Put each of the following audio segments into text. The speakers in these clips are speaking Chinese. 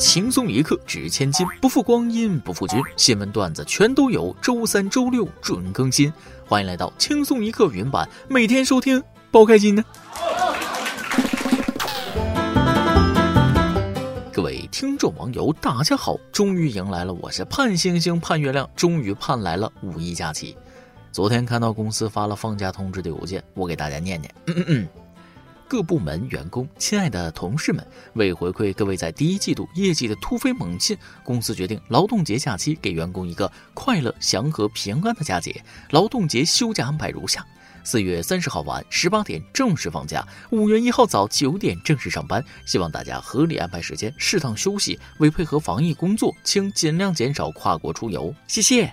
轻松一刻值千金，不负光阴不负君。新闻段子全都有，周三、周六准更新。欢迎来到轻松一刻云版，每天收听，包开心呢。各位听众网友，大家好！终于迎来了，我是盼星星盼月亮，终于盼来了五一假期。昨天看到公司发了放假通知的邮件，我给大家念念。嗯嗯嗯。各部门员工，亲爱的同事们，为回馈各位在第一季度业绩的突飞猛进，公司决定劳动节假期给员工一个快乐、祥和、平安的佳节。劳动节休假安排如下：四月三十号晚十八点正式放假，五月一号早九点正式上班。希望大家合理安排时间，适当休息。为配合防疫工作，请尽量减少跨国出游。谢谢。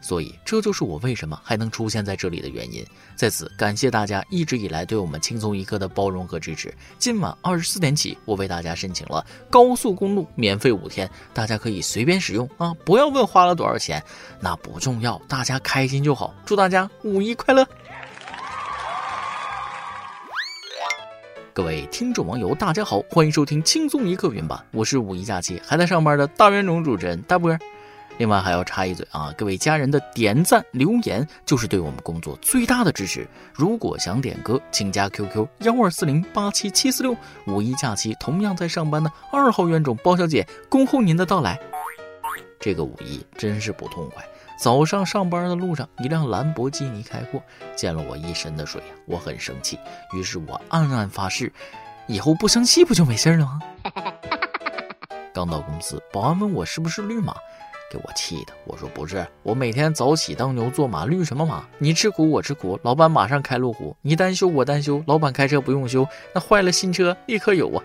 所以，这就是我为什么还能出现在这里的原因。在此，感谢大家一直以来对我们轻松一刻的包容和支持。今晚二十四点起，我为大家申请了高速公路免费五天，大家可以随便使用啊！不要问花了多少钱，那不重要，大家开心就好。祝大家五一快乐！各位听众网友，大家好，欢迎收听轻松一刻云版，我是五一假期还在上班的大冤种主持人大波。另外还要插一嘴啊，各位家人的点赞留言就是对我们工作最大的支持。如果想点歌，请加 QQ 幺二四零八七七四六。五一假期同样在上班的二号冤种包小姐，恭候您的到来。这个五一真是不痛快。早上上班的路上，一辆兰博基尼开过，溅了我一身的水呀，我很生气。于是我暗暗发誓，以后不生气不就没事了吗？刚到公司，保安问我是不是绿马。给我气的，我说不是，我每天早起当牛做马，绿什么马？你吃苦我吃苦，老板马上开路虎，你单修我单修，老板开车不用修，那坏了新车立刻有啊。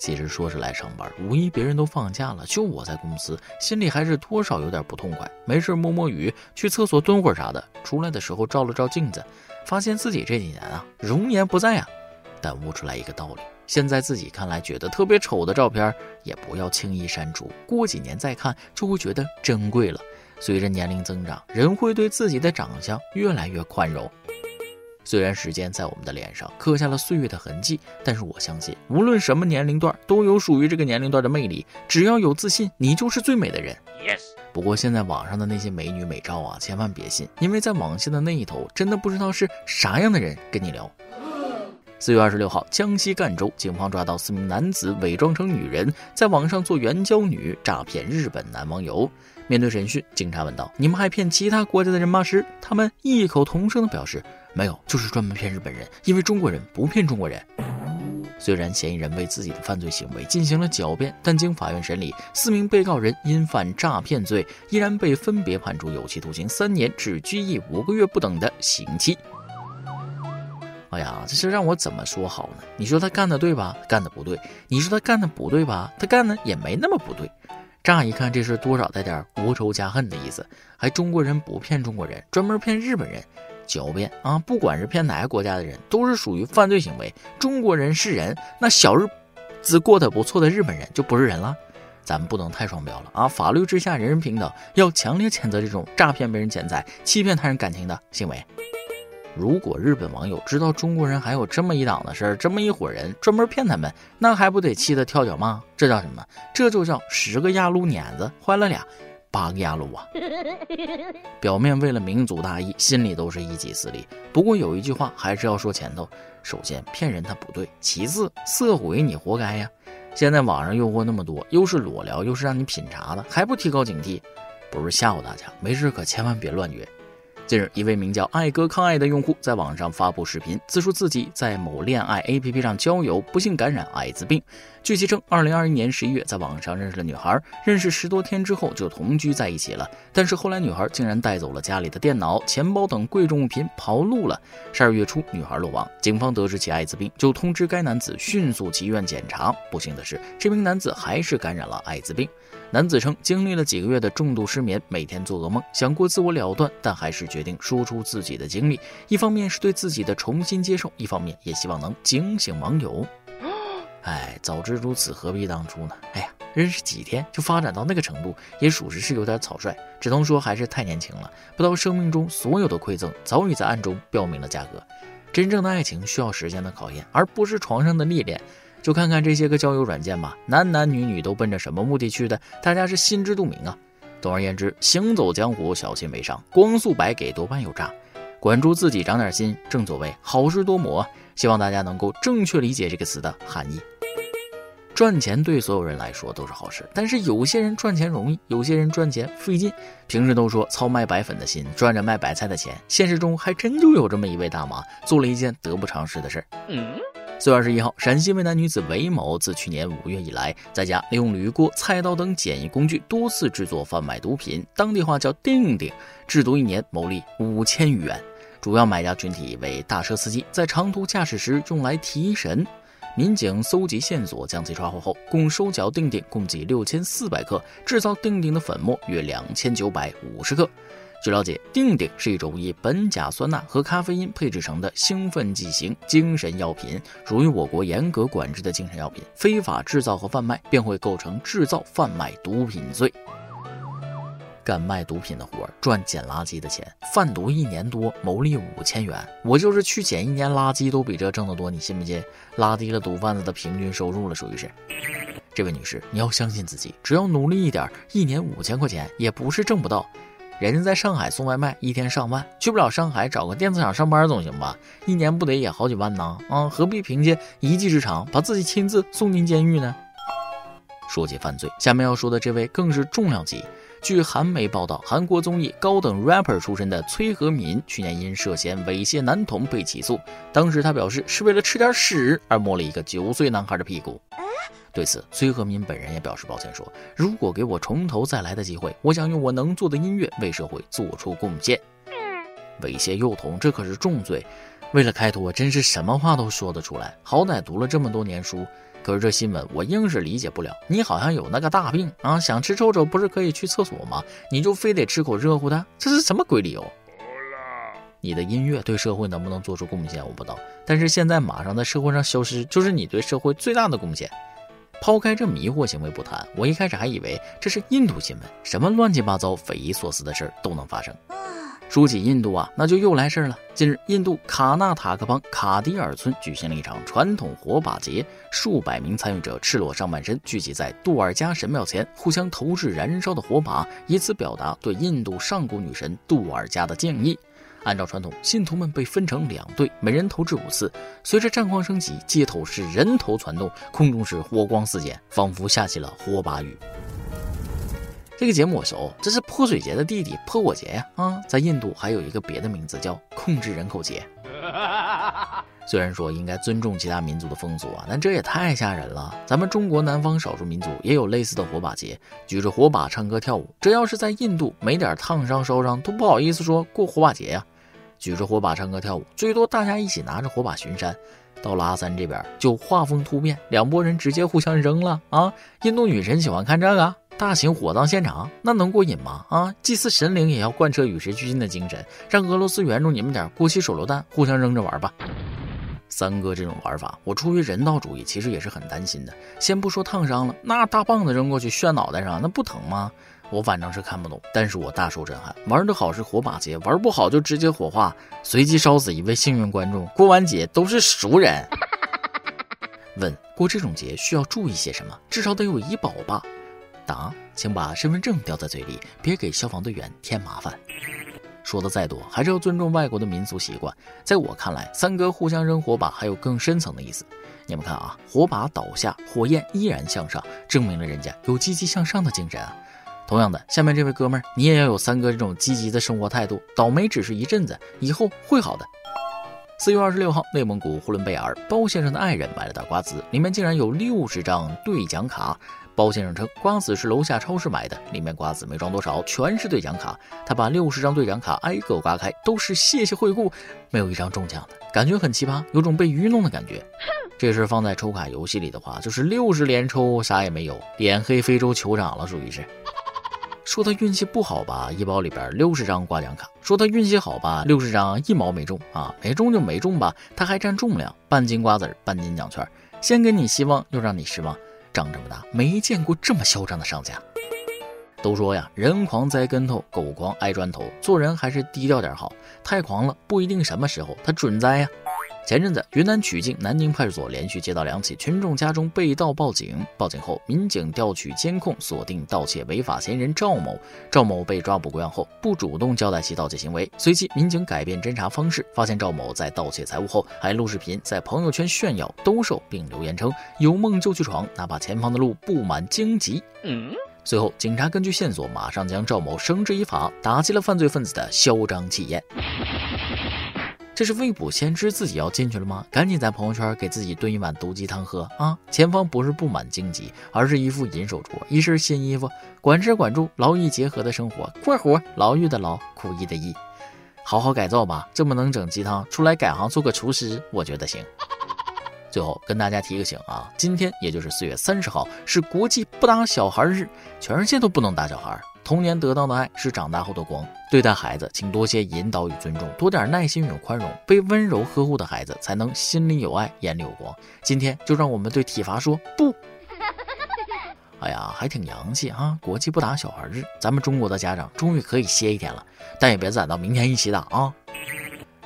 其实说是来上班，五一别人都放假了，就我在公司，心里还是多少有点不痛快。没事摸摸鱼，去厕所蹲会儿啥的，出来的时候照了照镜子，发现自己这几年啊容颜不在啊，但悟出来一个道理。现在自己看来觉得特别丑的照片，也不要轻易删除。过几年再看，就会觉得珍贵了。随着年龄增长，人会对自己的长相越来越宽容。虽然时间在我们的脸上刻下了岁月的痕迹，但是我相信，无论什么年龄段，都有属于这个年龄段的魅力。只要有自信，你就是最美的人。Yes。不过现在网上的那些美女美照啊，千万别信，因为在网线的那一头，真的不知道是啥样的人跟你聊。四月二十六号，江西赣州警方抓到四名男子伪装成女人，在网上做援交女，诈骗日本男网友。面对审讯，警察问道：“你们还骗其他国家的人吗？”时，他们异口同声地表示：“没有，就是专门骗日本人，因为中国人不骗中国人。”虽然嫌疑人为自己的犯罪行为进行了狡辩，但经法院审理，四名被告人因犯诈骗罪，依然被分别判处有期徒刑三年至拘役五个月不等的刑期。哎呀，这事让我怎么说好呢？你说他干的对吧？干的不对。你说他干的不对吧？他干的也没那么不对。乍一看，这事多少带点国仇家恨的意思。还中国人不骗中国人，专门骗日本人，狡辩啊！不管是骗哪个国家的人，都是属于犯罪行为。中国人是人，那小日子过得不错的日本人就不是人了。咱们不能太双标了啊！法律之下人人平等，要强烈谴责这种诈骗别人钱财、欺骗他人感情的行为。如果日本网友知道中国人还有这么一档子事儿，这么一伙人专门骗他们，那还不得气得跳脚吗？这叫什么？这就叫十个压路碾子坏了俩，八个压路啊！表面为了民族大义，心里都是一己私利。不过有一句话还是要说前头：首先骗人他不对，其次色鬼你活该呀！现在网上诱惑那么多，又是裸聊，又是让你品茶的，还不提高警惕？不是吓唬大家，没事可千万别乱约。近日，一位名叫“爱哥抗爱”的用户在网上发布视频，自述自己在某恋爱 APP 上交友，不幸感染艾滋病。据其称，2021年11月在网上认识了女孩，认识十多天之后就同居在一起了。但是后来女孩竟然带走了家里的电脑、钱包等贵重物品跑路了。十二月初，女孩落网，警方得知其艾滋病，就通知该男子迅速去医院检查。不幸的是，这名男子还是感染了艾滋病。男子称，经历了几个月的重度失眠，每天做噩梦，想过自我了断，但还是决定说出自己的经历。一方面是对自己的重新接受，一方面也希望能警醒网友。哎，早知如此，何必当初呢？哎呀，认识几天就发展到那个程度，也属实是有点草率。只能说还是太年轻了，不知道生命中所有的馈赠早已在暗中标明了价格。真正的爱情需要时间的考验，而不是床上的历练。就看看这些个交友软件吧，男男女女都奔着什么目的去的，大家是心知肚明啊。总而言之，行走江湖，小心为上，光速白给多半有诈。管住自己，长点心，正所谓好事多磨。希望大家能够正确理解这个词的含义。赚钱对所有人来说都是好事，但是有些人赚钱容易，有些人赚钱费劲。平时都说操卖白粉的心，赚着卖白菜的钱，现实中还真就有这么一位大妈，做了一件得不偿失的事儿。四月二十一号，陕西渭南女子韦某自去年五月以来，在家利用铝锅、菜刀等简易工具多次制作贩卖毒品，当地话叫“定定”，制毒一年牟利五千余元。主要买家群体为大车司机，在长途驾驶时用来提神。民警搜集线索，将其抓获后，共收缴定定共计六千四百克，制造定定的粉末约两千九百五十克。据了解，定定是一种以苯甲酸钠和咖啡因配制成的兴奋剂型精神药品，属于我国严格管制的精神药品。非法制造和贩卖便会构成制造、贩卖毒品罪。干卖毒品的活儿赚捡垃圾的钱，贩毒一年多牟利五千元。我就是去捡一年垃圾都比这挣得多，你信不信？拉低了毒贩子的平均收入了，属于是。这位女士，你要相信自己，只要努力一点，一年五千块钱也不是挣不到。人家在上海送外卖，一天上万，去不了上海找个电子厂上班总行吧？一年不得也好几万呢？啊，何必凭借一技之长把自己亲自送进监狱呢？说起犯罪，下面要说的这位更是重量级。据韩媒报道，韩国综艺高等 rapper 出身的崔和民去年因涉嫌猥亵男童被起诉。当时他表示是为了吃点屎而摸了一个九岁男孩的屁股。对此，崔和民本人也表示抱歉，说如果给我从头再来的机会，我想用我能做的音乐为社会做出贡献。嗯猥亵幼童，这可是重罪。为了开脱，我真是什么话都说得出来。好歹读了这么多年书。可是这新闻我硬是理解不了，你好像有那个大病啊，想吃臭臭不是可以去厕所吗？你就非得吃口热乎的，这是什么鬼理由？你的音乐对社会能不能做出贡献我不知道，但是现在马上在社会上消失，就是你对社会最大的贡献。抛开这迷惑行为不谈，我一开始还以为这是印度新闻，什么乱七八糟、匪夷所思的事儿都能发生。说起印度啊，那就又来事儿了。近日，印度卡纳塔克邦卡迪尔村举行了一场传统火把节，数百名参与者赤裸上半身聚集在杜尔加神庙前，互相投掷燃烧的火把，以此表达对印度上古女神杜尔加的敬意。按照传统，信徒们被分成两队，每人投掷五次。随着战况升级，街头是人头攒动，空中是火光四溅，仿佛下起了火把雨。这个节目我熟，这是泼水节的弟弟泼火节呀！啊，在印度还有一个别的名字叫控制人口节。虽然说应该尊重其他民族的风俗啊，但这也太吓人了。咱们中国南方少数民族也有类似的火把节，举着火把唱歌跳舞。这要是在印度，没点烫伤烧伤都不好意思说过火把节呀。举着火把唱歌跳舞，最多大家一起拿着火把巡山。到了阿三这边就画风突变，两拨人直接互相扔了啊！印度女神喜欢看这个。大型火葬现场，那能过瘾吗？啊，祭祀神灵也要贯彻与时俱进的精神，让俄罗斯援助你们点过期手榴弹，互相扔着玩吧。三哥这种玩法，我出于人道主义，其实也是很担心的。先不说烫伤了，那大棒子扔过去炫脑袋上，那不疼吗？我反正是看不懂，但是我大受震撼。玩得好是火把节，玩不好就直接火化，随机烧死一位幸运观众。过完节都是熟人。问过这种节需要注意些什么？至少得有医保吧。答，请把身份证叼在嘴里，别给消防队员添麻烦。说的再多，还是要尊重外国的民俗习惯。在我看来，三哥互相扔火把还有更深层的意思。你们看啊，火把倒下，火焰依然向上，证明了人家有积极向上的精神啊。同样的，下面这位哥们儿，你也要有三哥这种积极的生活态度。倒霉只是一阵子，以后会好的。四月二十六号，内蒙古呼伦贝尔，包先生的爱人买了袋瓜子，里面竟然有六十张兑奖卡。包先生称，瓜子是楼下超市买的，里面瓜子没装多少，全是兑奖卡。他把六十张兑奖卡挨个刮开，都是谢谢惠顾，没有一张中奖的，感觉很奇葩，有种被愚弄的感觉。这事放在抽卡游戏里的话，就是六十连抽啥也没有，脸黑非洲酋长了，属于是。说他运气不好吧，一包里边六十张刮奖卡；说他运气好吧，六十张一毛没中啊，没中就没中吧，他还占重量，半斤瓜子半斤奖券，先给你希望，又让你失望。长这么大没见过这么嚣张的商家。都说呀，人狂栽跟头，狗狂挨砖头，做人还是低调点好。太狂了，不一定什么时候他准栽呀。前阵子，云南曲靖南宁派出所连续接到两起群众家中被盗报警。报警后，民警调取监控，锁定盗窃违法嫌疑人赵某。赵某被抓捕归案后，不主动交代其盗窃行为。随即，民警改变侦查方式，发现赵某在盗窃财物后，还录视频在朋友圈炫耀兜售，并留言称“有梦就去闯，哪怕前方的路布满荆棘”。随后，警察根据线索，马上将赵某绳之以法，打击了犯罪分子的嚣张气焰。这是未卜先知自己要进去了吗？赶紧在朋友圈给自己炖一碗毒鸡汤喝啊！前方不是布满荆棘，而是一副银手镯，一身新衣服，管吃管住，劳逸结合的生活。过活，牢狱的牢，苦役的役，好好改造吧！这么能整鸡汤，出来改行做个厨师，我觉得行。最后跟大家提个醒啊，今天也就是四月三十号，是国际不打小孩日，全世界都不能打小孩。童年得到的爱是长大后的光，对待孩子，请多些引导与尊重，多点耐心与宽容。被温柔呵护的孩子，才能心里有爱，眼里有光。今天就让我们对体罚说不。哎呀，还挺洋气哈！国际不打小孩日，咱们中国的家长终于可以歇一天了，但也别攒到明天一起打啊。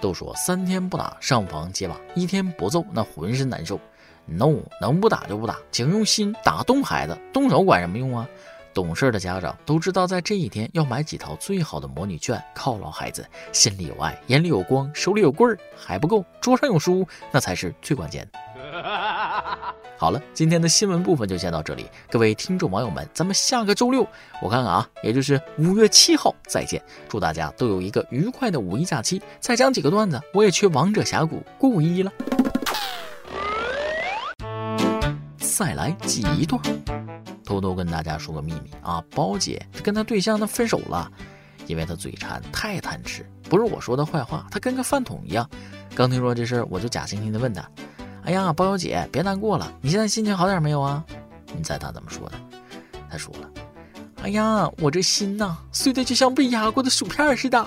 都说三天不打上房揭瓦，一天不揍那浑身难受。No，能不打就不打，请用心打动孩子，动手管什么用啊？懂事的家长都知道，在这一天要买几套最好的模拟卷，犒劳孩子。心里有爱，眼里有光，手里有棍儿还不够，桌上有书，那才是最关键的。好了，今天的新闻部分就先到这里，各位听众网友们，咱们下个周六我看看啊，也就是五月七号再见。祝大家都有一个愉快的五一假期。再讲几个段子，我也去王者峡谷过五一了。再来几段。偷偷跟大家说个秘密啊，包姐跟她对象那分手了，因为她嘴馋太贪吃，不是我说的坏话，她跟个饭桶一样。刚听说这事，我就假惺惺的问她：“哎呀，包小姐别难过了，你现在心情好点没有啊？”你猜她怎么说的？她说了：“哎呀，我这心呐碎的就像被压过的薯片似的。”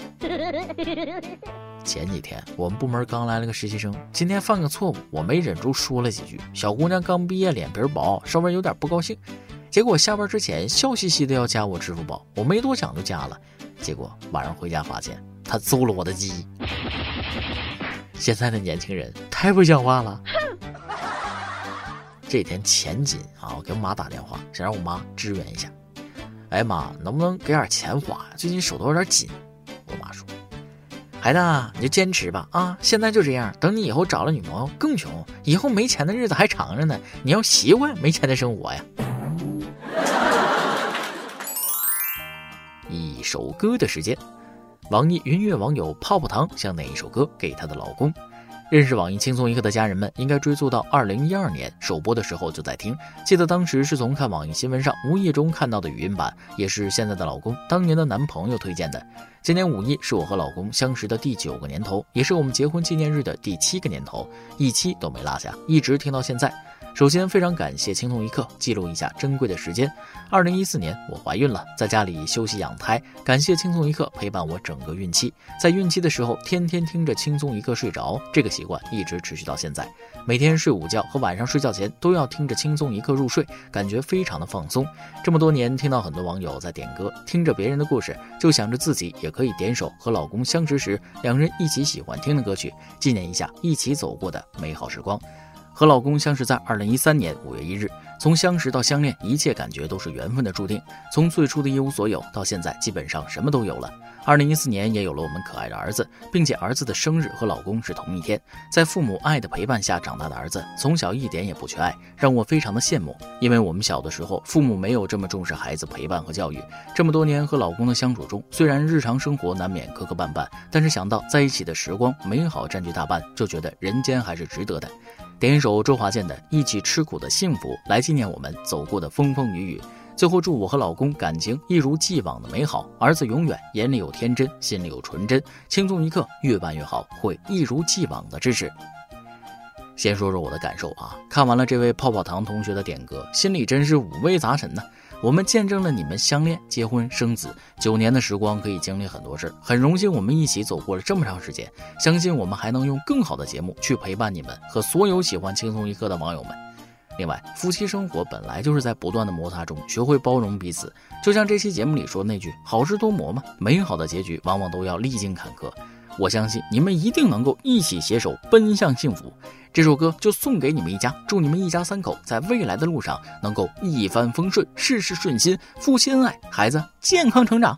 前几天我们部门刚来了个实习生，今天犯个错误，我没忍住说了几句。小姑娘刚毕业，脸皮薄，稍微有点不高兴。结果下班之前笑嘻嘻的要加我支付宝，我没多想就加了。结果晚上回家发现他揍了我的鸡。现在的年轻人太不像话了。这天钱紧啊，我给我妈打电话，想让我妈支援一下。哎妈，能不能给点钱花呀？最近手头有点紧。我妈说：“孩子，你就坚持吧啊，现在就这样，等你以后找了女朋友更穷，以后没钱的日子还长着呢。你要习惯没钱的生活呀。”首歌的时间，网易云乐网友泡泡糖想点一首歌给她的老公。认识网易轻松一刻的家人们，应该追溯到二零一二年首播的时候就在听。记得当时是从看网易新闻上无意中看到的语音版，也是现在的老公当年的男朋友推荐的。今年五一是我和老公相识的第九个年头，也是我们结婚纪念日的第七个年头，一期都没落下，一直听到现在。首先，非常感谢轻松一刻记录一下珍贵的时间。二零一四年，我怀孕了，在家里休息养胎。感谢轻松一刻陪伴我整个孕期，在孕期的时候，天天听着轻松一刻睡着，这个习惯一直持续到现在。每天睡午觉和晚上睡觉前都要听着轻松一刻入睡，感觉非常的放松。这么多年，听到很多网友在点歌，听着别人的故事，就想着自己也可以点首和老公相识时两人一起喜欢听的歌曲，纪念一下一起走过的美好时光。和老公相识在二零一三年五月一日，从相识到相恋，一切感觉都是缘分的注定。从最初的一无所有，到现在基本上什么都有了。二零一四年也有了我们可爱的儿子，并且儿子的生日和老公是同一天。在父母爱的陪伴下长大的儿子，从小一点也不缺爱，让我非常的羡慕。因为我们小的时候，父母没有这么重视孩子陪伴和教育。这么多年和老公的相处中，虽然日常生活难免磕磕绊绊，但是想到在一起的时光美好占据大半，就觉得人间还是值得的。点一首周华健的《一起吃苦的幸福》，来纪念我们走过的风风雨雨。最后祝我和老公感情一如既往的美好，儿子永远眼里有天真，心里有纯真。轻松一刻，越办越好，会一如既往的支持。先说说我的感受啊，看完了这位泡泡糖同学的点歌，心里真是五味杂陈呢。我们见证了你们相恋、结婚、生子九年的时光，可以经历很多事儿。很荣幸我们一起走过了这么长时间，相信我们还能用更好的节目去陪伴你们和所有喜欢轻松一刻的网友们。另外，夫妻生活本来就是在不断的摩擦中学会包容彼此，就像这期节目里说那句“好事多磨”嘛，美好的结局往往都要历经坎坷。我相信你们一定能够一起携手奔向幸福。这首歌就送给你们一家，祝你们一家三口在未来的路上能够一帆风顺，事事顺心，夫妻恩爱，孩子健康成长。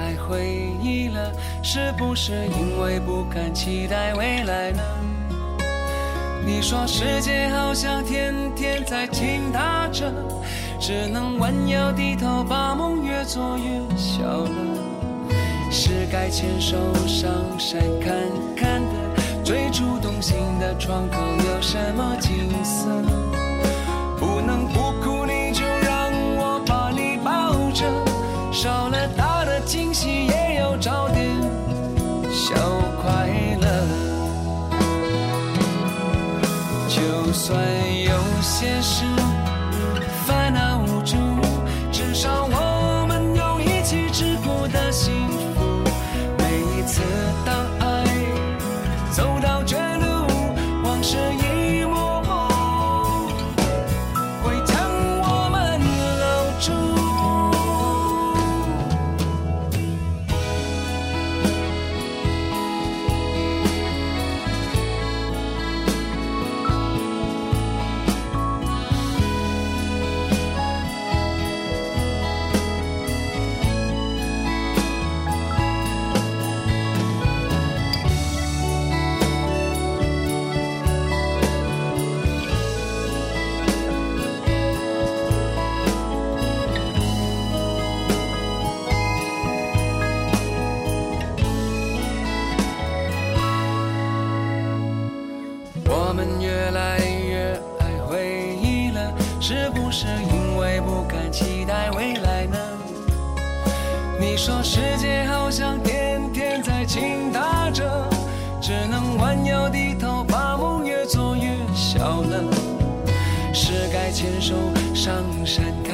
回忆了，是不是因为不敢期待未来呢？你说世界好像天天在倾塌着，只能弯腰低头，把梦越做越小了。是该牵手上山看看的，最初动心的窗口有什么景色？不能不就算有些事上山